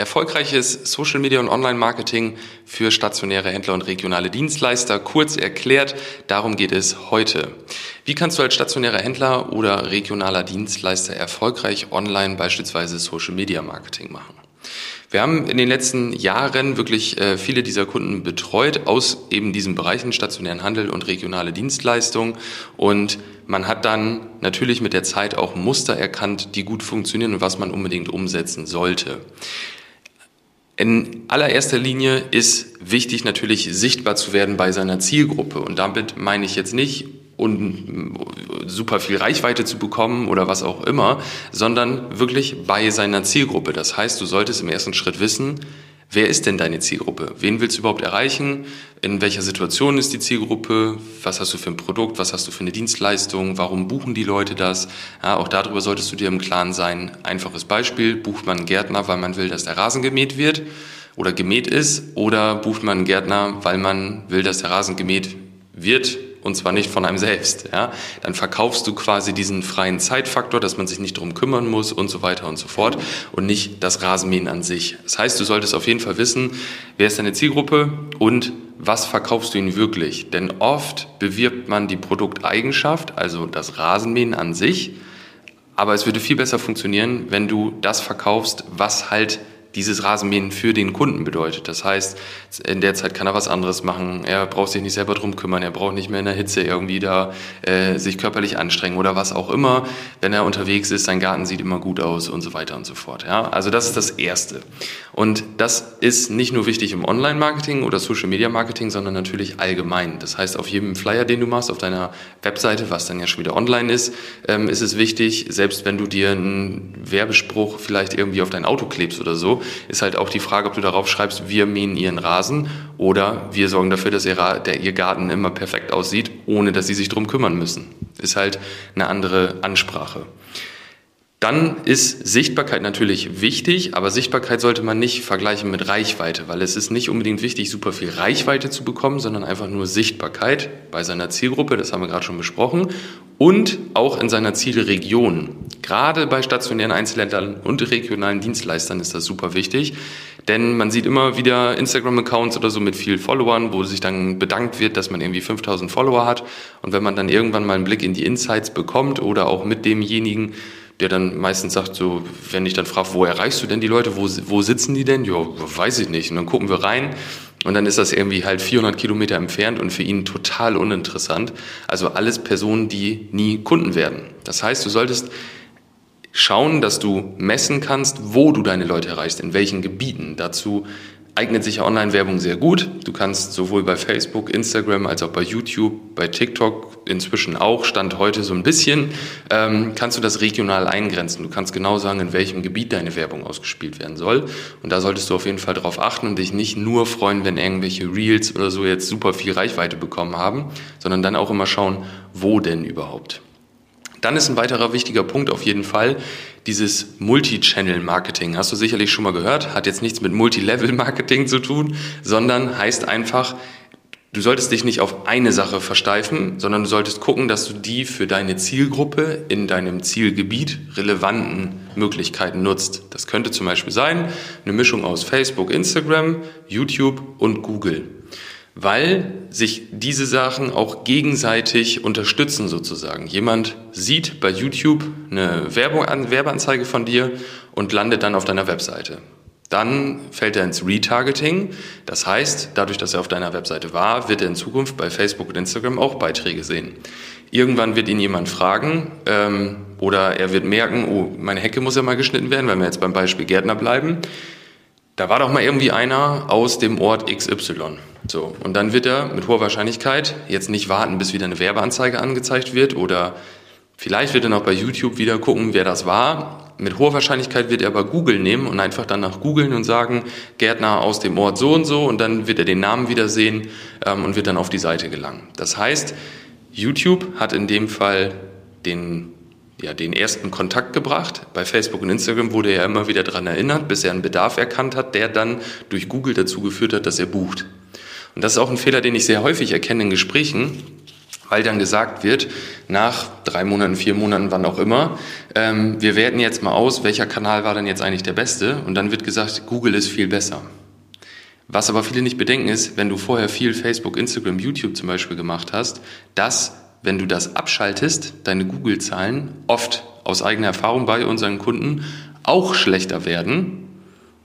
Erfolgreiches Social Media und Online Marketing für stationäre Händler und regionale Dienstleister. Kurz erklärt, darum geht es heute. Wie kannst du als stationärer Händler oder regionaler Dienstleister erfolgreich online beispielsweise Social Media Marketing machen? Wir haben in den letzten Jahren wirklich äh, viele dieser Kunden betreut aus eben diesen Bereichen stationären Handel und regionale Dienstleistung und man hat dann natürlich mit der Zeit auch Muster erkannt, die gut funktionieren und was man unbedingt umsetzen sollte. In allererster Linie ist wichtig natürlich sichtbar zu werden bei seiner Zielgruppe. Und damit meine ich jetzt nicht, um super viel Reichweite zu bekommen oder was auch immer, sondern wirklich bei seiner Zielgruppe. Das heißt, du solltest im ersten Schritt wissen, Wer ist denn deine Zielgruppe? Wen willst du überhaupt erreichen? In welcher Situation ist die Zielgruppe? Was hast du für ein Produkt? Was hast du für eine Dienstleistung? Warum buchen die Leute das? Ja, auch darüber solltest du dir im Klaren sein. Einfaches Beispiel, bucht man einen Gärtner, weil man will, dass der Rasen gemäht wird oder gemäht ist? Oder bucht man einen Gärtner, weil man will, dass der Rasen gemäht wird und zwar nicht von einem selbst. Ja? Dann verkaufst du quasi diesen freien Zeitfaktor, dass man sich nicht drum kümmern muss und so weiter und so fort und nicht das Rasenmähen an sich. Das heißt, du solltest auf jeden Fall wissen, wer ist deine Zielgruppe und was verkaufst du ihnen wirklich? Denn oft bewirbt man die Produkteigenschaft, also das Rasenmähen an sich, aber es würde viel besser funktionieren, wenn du das verkaufst, was halt dieses Rasenmähen für den Kunden bedeutet. Das heißt, in der Zeit kann er was anderes machen. Er braucht sich nicht selber drum kümmern. Er braucht nicht mehr in der Hitze irgendwie da äh, sich körperlich anstrengen oder was auch immer. Wenn er unterwegs ist, sein Garten sieht immer gut aus und so weiter und so fort. Ja, also das ist das Erste. Und das ist nicht nur wichtig im Online-Marketing oder Social-Media-Marketing, sondern natürlich allgemein. Das heißt, auf jedem Flyer, den du machst, auf deiner Webseite, was dann ja schon wieder online ist, ähm, ist es wichtig, selbst wenn du dir einen Werbespruch vielleicht irgendwie auf dein Auto klebst oder so, ist halt auch die Frage, ob du darauf schreibst, wir mähen ihren Rasen oder wir sorgen dafür, dass ihr, der, ihr Garten immer perfekt aussieht, ohne dass sie sich drum kümmern müssen. Ist halt eine andere Ansprache. Dann ist Sichtbarkeit natürlich wichtig, aber Sichtbarkeit sollte man nicht vergleichen mit Reichweite, weil es ist nicht unbedingt wichtig, super viel Reichweite zu bekommen, sondern einfach nur Sichtbarkeit bei seiner Zielgruppe, das haben wir gerade schon besprochen, und auch in seiner Zielregion. Gerade bei stationären Einzelhändlern und regionalen Dienstleistern ist das super wichtig, denn man sieht immer wieder Instagram-Accounts oder so mit vielen Followern, wo sich dann bedankt wird, dass man irgendwie 5000 Follower hat. Und wenn man dann irgendwann mal einen Blick in die Insights bekommt oder auch mit demjenigen, der dann meistens sagt, so, wenn ich dann frage, wo erreichst du denn die Leute, wo, wo sitzen die denn? Ja, weiß ich nicht. Und dann gucken wir rein und dann ist das irgendwie halt 400 Kilometer entfernt und für ihn total uninteressant. Also alles Personen, die nie Kunden werden. Das heißt, du solltest schauen, dass du messen kannst, wo du deine Leute erreichst, in welchen Gebieten. Dazu eignet sich Online-Werbung sehr gut. Du kannst sowohl bei Facebook, Instagram als auch bei YouTube, bei TikTok inzwischen auch, Stand heute so ein bisschen, ähm, kannst du das regional eingrenzen. Du kannst genau sagen, in welchem Gebiet deine Werbung ausgespielt werden soll. Und da solltest du auf jeden Fall darauf achten und dich nicht nur freuen, wenn irgendwelche Reels oder so jetzt super viel Reichweite bekommen haben, sondern dann auch immer schauen, wo denn überhaupt. Dann ist ein weiterer wichtiger Punkt auf jeden Fall dieses Multi-Channel-Marketing. Hast du sicherlich schon mal gehört, hat jetzt nichts mit Multi-Level-Marketing zu tun, sondern heißt einfach, du solltest dich nicht auf eine Sache versteifen, sondern du solltest gucken, dass du die für deine Zielgruppe in deinem Zielgebiet relevanten Möglichkeiten nutzt. Das könnte zum Beispiel sein eine Mischung aus Facebook, Instagram, YouTube und Google weil sich diese Sachen auch gegenseitig unterstützen sozusagen. Jemand sieht bei YouTube eine Werbung an, Werbeanzeige von dir und landet dann auf deiner Webseite. Dann fällt er ins Retargeting. Das heißt, dadurch, dass er auf deiner Webseite war, wird er in Zukunft bei Facebook und Instagram auch Beiträge sehen. Irgendwann wird ihn jemand fragen ähm, oder er wird merken, oh, meine Hecke muss ja mal geschnitten werden, wenn wir jetzt beim Beispiel Gärtner bleiben. Da war doch mal irgendwie einer aus dem Ort XY. So, und dann wird er mit hoher Wahrscheinlichkeit jetzt nicht warten, bis wieder eine Werbeanzeige angezeigt wird oder vielleicht wird er noch bei YouTube wieder gucken, wer das war. Mit hoher Wahrscheinlichkeit wird er aber Google nehmen und einfach danach googeln und sagen, Gärtner aus dem Ort so und so und dann wird er den Namen wieder sehen ähm, und wird dann auf die Seite gelangen. Das heißt, YouTube hat in dem Fall den ja, den ersten Kontakt gebracht. Bei Facebook und Instagram wurde er immer wieder daran erinnert, bis er einen Bedarf erkannt hat, der dann durch Google dazu geführt hat, dass er bucht. Und das ist auch ein Fehler, den ich sehr häufig erkenne in Gesprächen, weil dann gesagt wird, nach drei Monaten, vier Monaten, wann auch immer, ähm, wir werten jetzt mal aus, welcher Kanal war denn jetzt eigentlich der beste und dann wird gesagt, Google ist viel besser. Was aber viele nicht bedenken ist, wenn du vorher viel Facebook, Instagram, YouTube zum Beispiel gemacht hast, dass, wenn du das abschaltest, deine Google-Zahlen oft aus eigener Erfahrung bei unseren Kunden auch schlechter werden,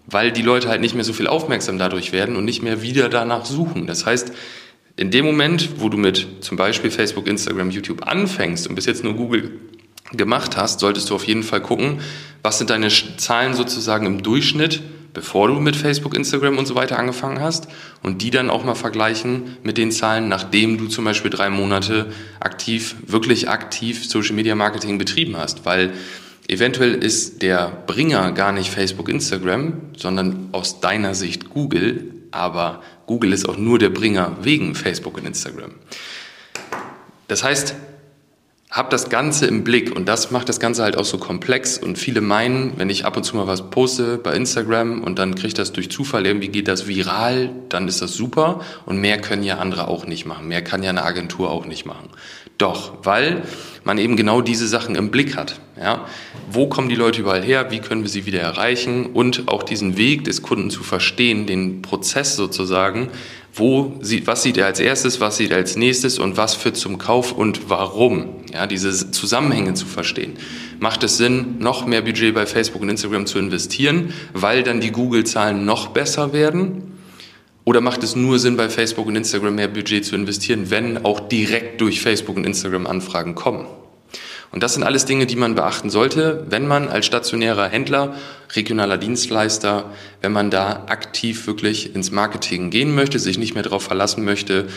weil die Leute halt nicht mehr so viel aufmerksam dadurch werden und nicht mehr wieder danach suchen. Das heißt, in dem Moment, wo du mit zum Beispiel Facebook, Instagram, YouTube anfängst und bis jetzt nur Google gemacht hast, solltest du auf jeden Fall gucken, was sind deine Zahlen sozusagen im Durchschnitt, bevor du mit Facebook, Instagram und so weiter angefangen hast und die dann auch mal vergleichen mit den Zahlen, nachdem du zum Beispiel drei Monate aktiv, wirklich aktiv Social Media Marketing betrieben hast, weil eventuell ist der Bringer gar nicht Facebook, Instagram, sondern aus deiner Sicht Google, aber Google ist auch nur der Bringer wegen Facebook und Instagram. Das heißt, hab das Ganze im Blick und das macht das Ganze halt auch so komplex und viele meinen, wenn ich ab und zu mal was poste bei Instagram und dann kriege ich das durch Zufall, irgendwie geht das viral, dann ist das super und mehr können ja andere auch nicht machen, mehr kann ja eine Agentur auch nicht machen. Doch, weil man eben genau diese Sachen im Blick hat. Ja? Wo kommen die Leute überall her? Wie können wir sie wieder erreichen? Und auch diesen Weg des Kunden zu verstehen, den Prozess sozusagen. Wo sieht, was sieht er als erstes, was sieht er als nächstes und was führt zum Kauf und warum? Ja, diese Zusammenhänge zu verstehen. Macht es Sinn, noch mehr Budget bei Facebook und Instagram zu investieren, weil dann die Google-Zahlen noch besser werden? Oder macht es nur Sinn, bei Facebook und Instagram mehr Budget zu investieren, wenn auch direkt durch Facebook und Instagram Anfragen kommen? Und das sind alles Dinge, die man beachten sollte, wenn man als stationärer Händler, regionaler Dienstleister, wenn man da aktiv wirklich ins Marketing gehen möchte, sich nicht mehr darauf verlassen möchte,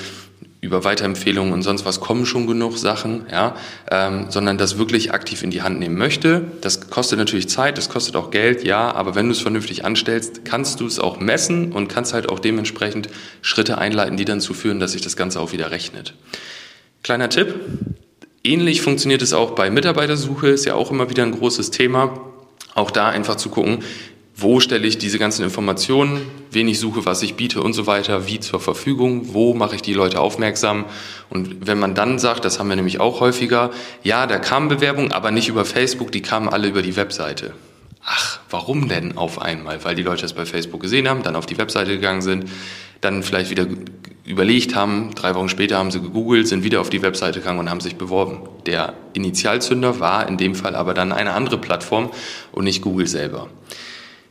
über Weiterempfehlungen und sonst was kommen schon genug Sachen, ja, ähm, sondern das wirklich aktiv in die Hand nehmen möchte. Das kostet natürlich Zeit, das kostet auch Geld, ja, aber wenn du es vernünftig anstellst, kannst du es auch messen und kannst halt auch dementsprechend Schritte einleiten, die dann zu führen, dass sich das Ganze auch wieder rechnet. Kleiner Tipp. Ähnlich funktioniert es auch bei Mitarbeitersuche, ist ja auch immer wieder ein großes Thema. Auch da einfach zu gucken, wo stelle ich diese ganzen Informationen, wen ich suche, was ich biete und so weiter, wie zur Verfügung, wo mache ich die Leute aufmerksam. Und wenn man dann sagt, das haben wir nämlich auch häufiger, ja, da kamen Bewerbungen, aber nicht über Facebook, die kamen alle über die Webseite. Ach, warum denn auf einmal? Weil die Leute es bei Facebook gesehen haben, dann auf die Webseite gegangen sind, dann vielleicht wieder überlegt haben, drei Wochen später haben sie gegoogelt, sind wieder auf die Webseite gegangen und haben sich beworben. Der Initialzünder war in dem Fall aber dann eine andere Plattform und nicht Google selber.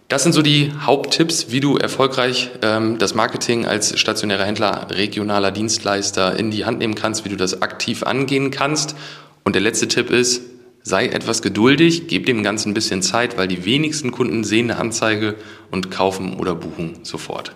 Das sind so die Haupttipps, wie du erfolgreich ähm, das Marketing als stationärer Händler, regionaler Dienstleister in die Hand nehmen kannst, wie du das aktiv angehen kannst. Und der letzte Tipp ist, sei etwas geduldig, gib dem Ganzen ein bisschen Zeit, weil die wenigsten Kunden sehen eine Anzeige und kaufen oder buchen sofort.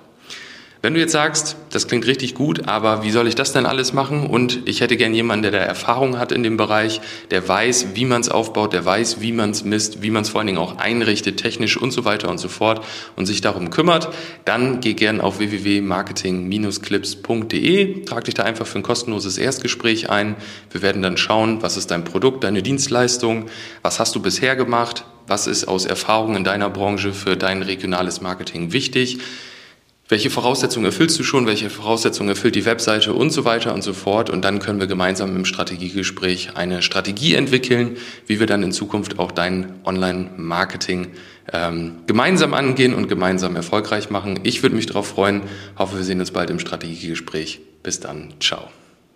Wenn du jetzt sagst, das klingt richtig gut, aber wie soll ich das denn alles machen? Und ich hätte gern jemanden, der da Erfahrung hat in dem Bereich, der weiß, wie man es aufbaut, der weiß, wie man es misst, wie man es vor allen Dingen auch einrichtet, technisch und so weiter und so fort und sich darum kümmert, dann geh gern auf www.marketing-clips.de, trag dich da einfach für ein kostenloses Erstgespräch ein. Wir werden dann schauen, was ist dein Produkt, deine Dienstleistung, was hast du bisher gemacht, was ist aus Erfahrung in deiner Branche für dein regionales Marketing wichtig welche Voraussetzungen erfüllst du schon, welche Voraussetzungen erfüllt die Webseite und so weiter und so fort. Und dann können wir gemeinsam im Strategiegespräch eine Strategie entwickeln, wie wir dann in Zukunft auch dein Online-Marketing ähm, gemeinsam angehen und gemeinsam erfolgreich machen. Ich würde mich darauf freuen. Hoffe, wir sehen uns bald im Strategiegespräch. Bis dann. Ciao.